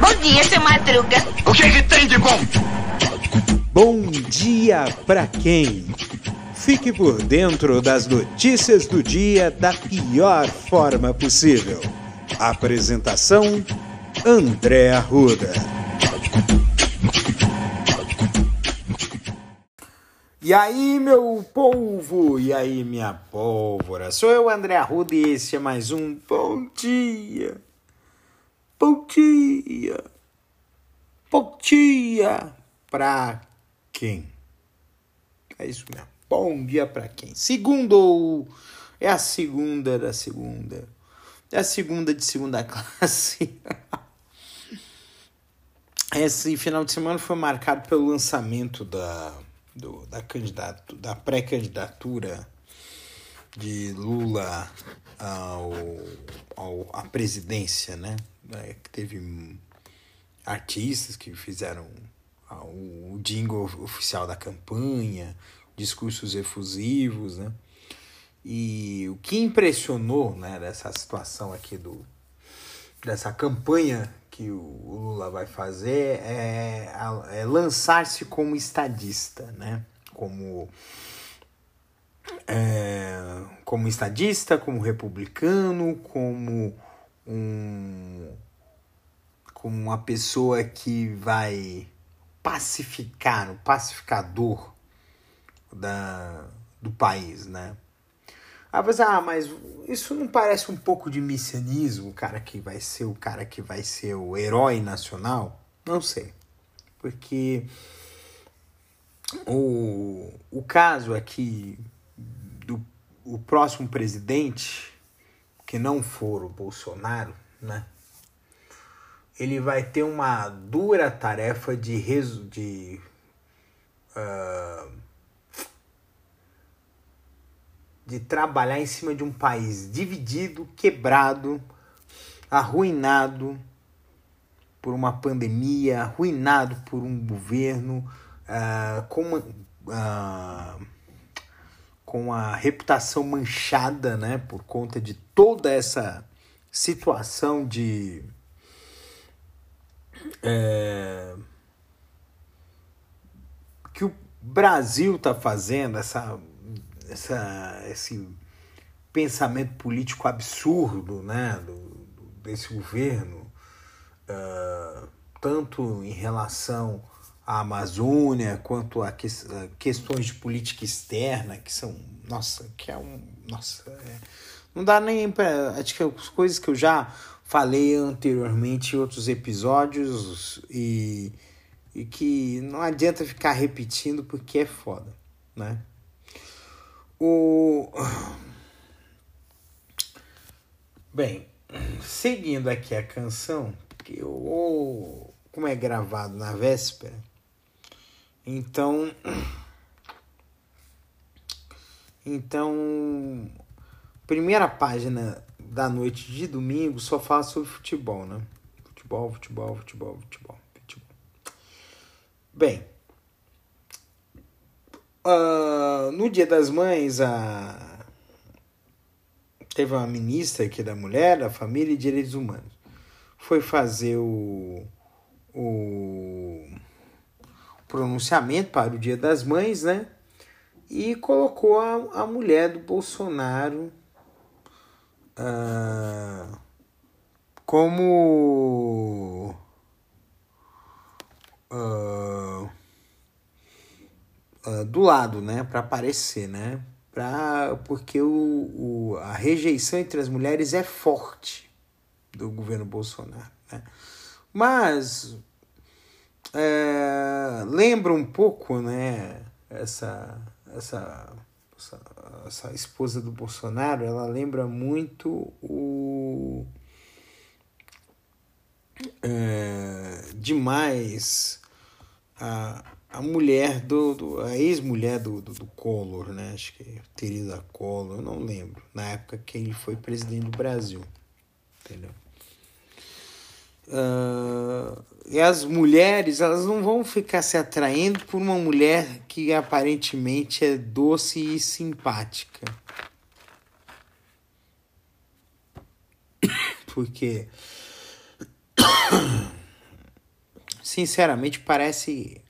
Bom dia, seu Madruga. O que, que tem de bom? Bom dia pra quem? Fique por dentro das notícias do dia da pior forma possível. Apresentação: André Arruda. E aí, meu povo, e aí, minha pólvora? Sou eu, André Arruda, e esse é mais um Bom Dia. Bom dia. Bom dia pra quem? É isso mesmo. Bom dia pra quem? Segundo é a segunda da segunda. É a segunda de segunda classe. Esse final de semana foi marcado pelo lançamento da do, da, candidato, da pré-candidatura de Lula ao, ao, à presidência, né? É, teve artistas que fizeram o jingle oficial da campanha, discursos efusivos, né? E o que impressionou, né, dessa situação aqui do dessa campanha que o Lula vai fazer é, é lançar-se como estadista, né? Como é, como estadista, como republicano, como um como uma pessoa que vai pacificar, o pacificador da, do país, né? Ah, mas, ah, mas isso não parece um pouco de messianismo, o cara que vai ser o cara que vai ser o herói nacional? Não sei. Porque o, o caso aqui do o próximo presidente, que não for o Bolsonaro, né? Ele vai ter uma dura tarefa de, resu, de uh, de trabalhar em cima de um país dividido, quebrado, arruinado por uma pandemia, arruinado por um governo uh, com, uma, uh, com a reputação manchada né, por conta de toda essa situação de. É, que o Brasil está fazendo, essa essa, esse pensamento político absurdo né, do, desse governo, uh, tanto em relação à Amazônia quanto a, que, a, questões de política externa, que são, nossa, que é um, nossa, é, não dá nem para, acho que as coisas que eu já falei anteriormente em outros episódios e, e que não adianta ficar repetindo porque é foda, né? O... Bem, seguindo aqui a canção, que eu, como é gravado na véspera, então. Então, primeira página da noite de domingo só fala sobre futebol, né? Futebol, futebol, futebol, futebol, futebol. Bem, Uh, no Dia das Mães, a... teve uma ministra aqui da Mulher, da Família e Direitos Humanos. Foi fazer o, o pronunciamento para o Dia das Mães, né? E colocou a, a mulher do Bolsonaro uh, como. Uh, uh, do lado, né, para aparecer, né? Pra, porque o, o, a rejeição entre as mulheres é forte do governo Bolsonaro. Né? Mas é, lembra um pouco né, essa, essa, essa, essa esposa do Bolsonaro, ela lembra muito o. É, demais a, a mulher do, do a ex-mulher do, do, do, Collor, né? Acho que é Teresa Collor, eu não lembro. Na época que ele foi presidente do Brasil, entendeu? Uh, e as mulheres, elas não vão ficar se atraindo por uma mulher que aparentemente é doce e simpática. porque sinceramente parece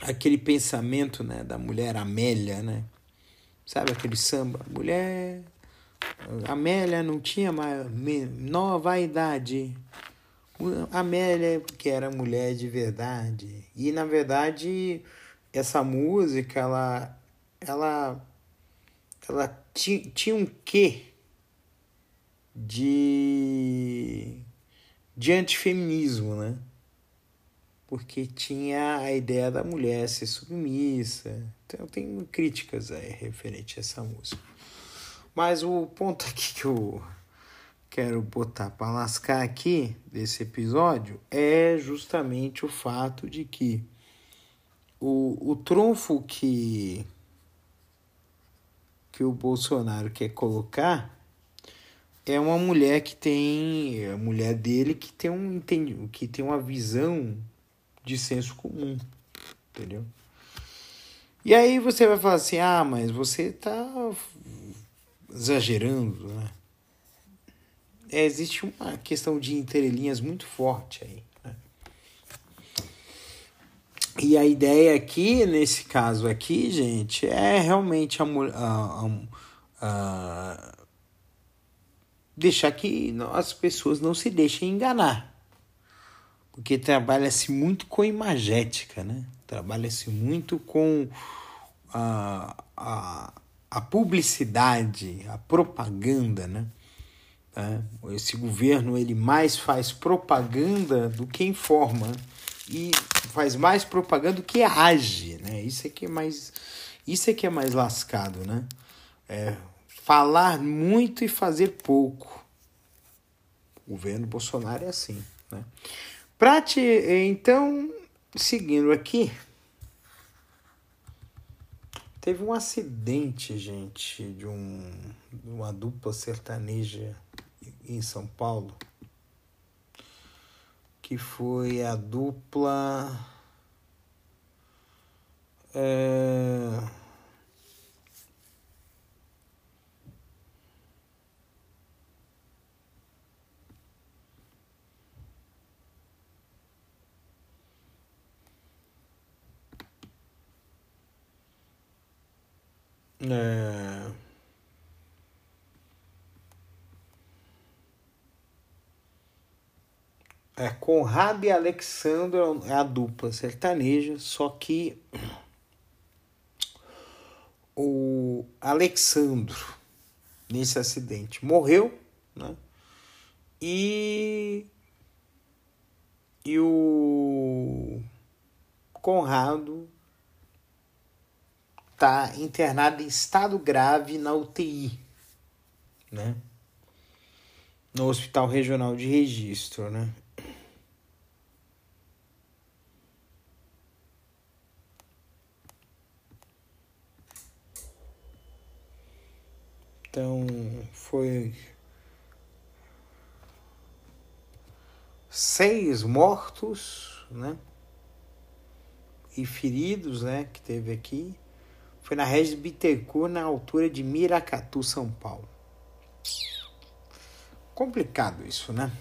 aquele pensamento né, da mulher Amélia, né? Sabe aquele samba? Mulher Amélia não tinha mais menor vaidade. Amélia que era mulher de verdade. E na verdade essa música ela ela ela tinha, tinha um quê de de antifeminismo, né? Porque tinha a ideia da mulher ser submissa. Então tem críticas aí referente a essa música. Mas o ponto aqui que eu quero botar para lascar aqui desse episódio é justamente o fato de que o, o trunfo que que o Bolsonaro quer colocar é uma mulher que tem a mulher dele que tem um que tem uma visão de senso comum, entendeu? E aí você vai falar assim: "Ah, mas você está exagerando, né?" É, existe uma questão de entrelinhas muito forte aí. Né? E a ideia aqui, nesse caso aqui, gente, é realmente a, a, a, deixar que as pessoas não se deixem enganar. Porque trabalha-se muito com imagética, né? Trabalha-se muito com a, a, a publicidade, a propaganda, né? É, esse governo ele mais faz propaganda do que informa e faz mais propaganda do que age, né? Isso é que é mais isso é que é mais lascado, né? É, falar muito e fazer pouco. O governo Bolsonaro é assim, né? Prate, então, seguindo aqui, teve um acidente, gente, de, um, uma dupla sertaneja em São Paulo, que foi a dupla. É, é, É, Conrado e Alexandro é a dupla sertaneja, só que o Alexandro, nesse acidente, morreu, né? E, e o Conrado tá internado em estado grave na UTI, né? No Hospital Regional de Registro, né? Então foi seis mortos, né? E feridos, né? Que teve aqui. Foi na região de Bittencourt, na altura de Miracatu, São Paulo. Complicado isso, né?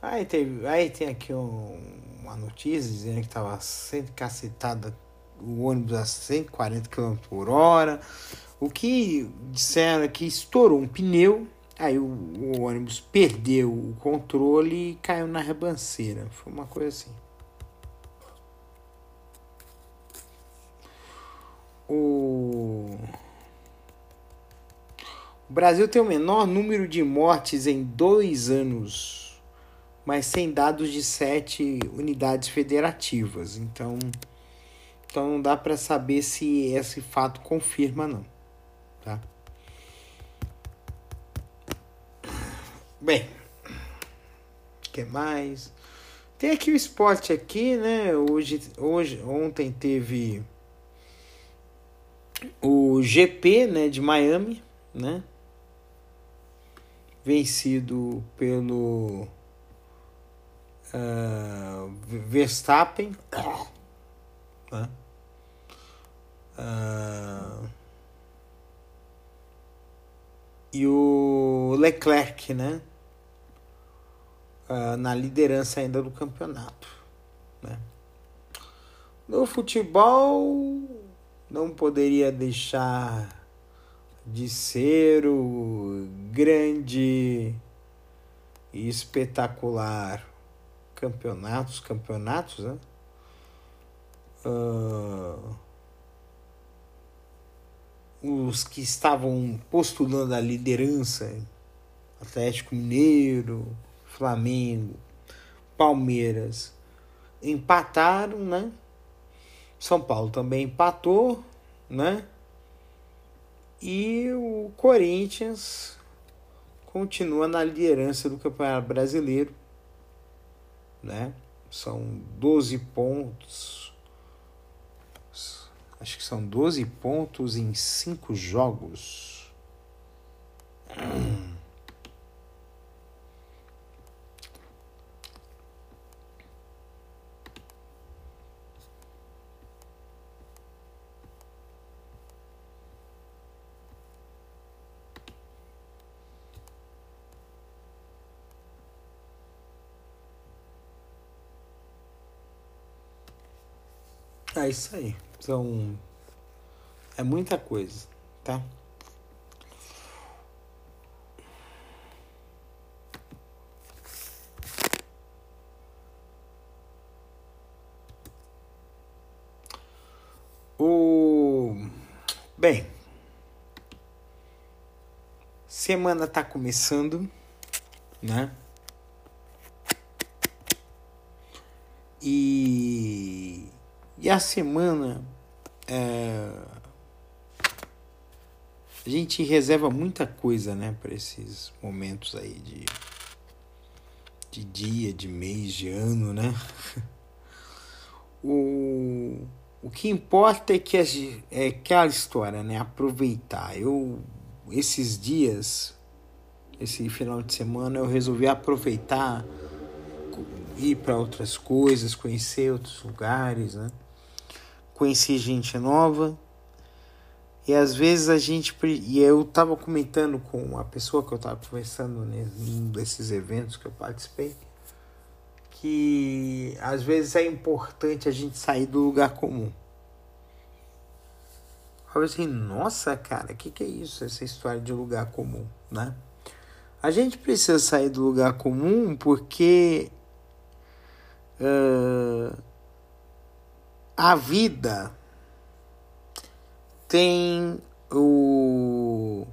Aí, teve, aí tem aqui um, uma notícia dizendo que estava sendo cacetada o ônibus a 140 km por hora. O que disseram é que estourou um pneu, aí o, o ônibus perdeu o controle e caiu na rebanceira. Foi uma coisa assim. O... o Brasil tem o menor número de mortes em dois anos, mas sem dados de sete unidades federativas. Então, então não dá para saber se esse fato confirma não tá? Bem, que mais? Tem aqui o esporte aqui, né? Hoje, hoje, ontem teve o GP, né, de Miami, né? Vencido pelo uh, Verstappen, né? Uh, e o Leclerc, né? Uh, na liderança ainda do campeonato. Né? No futebol, não poderia deixar de ser o grande e espetacular campeonatos, campeonatos, né? Uh, os que estavam postulando a liderança, Atlético Mineiro, Flamengo, Palmeiras, empataram, né? São Paulo também empatou, né? E o Corinthians continua na liderança do Campeonato Brasileiro, né? São 12 pontos. Acho que são 12 pontos em 5 jogos. Hum. É isso aí. São. É muita coisa, tá? O. Bem. Semana tá começando, né? E e a semana é, a gente reserva muita coisa, né, para esses momentos aí de de dia, de mês, de ano, né? O, o que importa é que a, é aquela história, né? Aproveitar. Eu esses dias, esse final de semana, eu resolvi aproveitar ir para outras coisas, conhecer outros lugares, né? Conheci gente nova. E às vezes a gente. E eu tava comentando com a pessoa que eu tava conversando num desses eventos que eu participei. Que às vezes é importante a gente sair do lugar comum. Eu assim, nossa, cara, o que, que é isso? Essa história de lugar comum, né? A gente precisa sair do lugar comum porque. Uh, a vida tem o.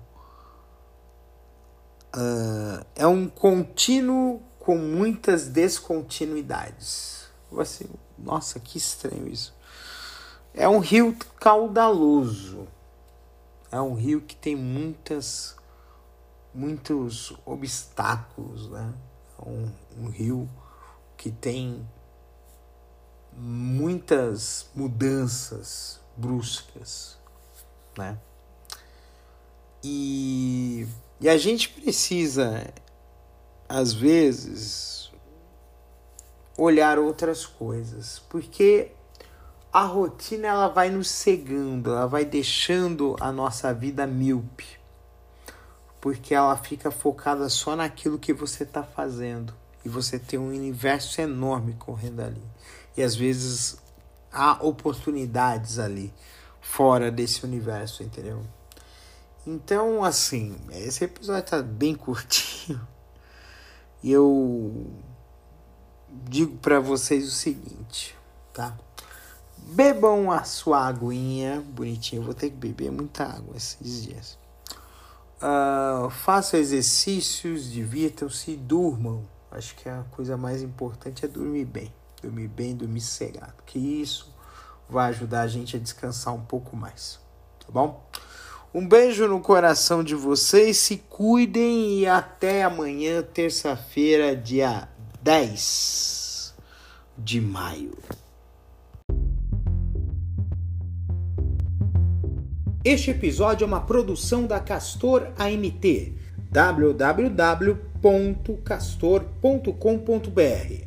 Uh, é um contínuo com muitas descontinuidades. Assim, nossa, que estranho isso. É um rio caudaloso. É um rio que tem muitas, muitos obstáculos, né? É um, um rio que tem muitas mudanças bruscas, né? E, e a gente precisa, às vezes, olhar outras coisas, porque a rotina ela vai nos cegando, ela vai deixando a nossa vida míope, porque ela fica focada só naquilo que você está fazendo e você tem um universo enorme correndo ali. E às vezes há oportunidades ali fora desse universo, entendeu? Então, assim, esse episódio tá bem curtinho. E eu digo para vocês o seguinte, tá? Bebam a sua aguinha bonitinha. Eu vou ter que beber muita água esses dias. Uh, façam exercícios, divirtam-se e durmam. Acho que a coisa mais importante é dormir bem dormir bem, dormir sossegado, que isso vai ajudar a gente a descansar um pouco mais, tá bom? Um beijo no coração de vocês, se cuidem e até amanhã, terça-feira, dia 10 de maio. Este episódio é uma produção da Castor AMT www.castor.com.br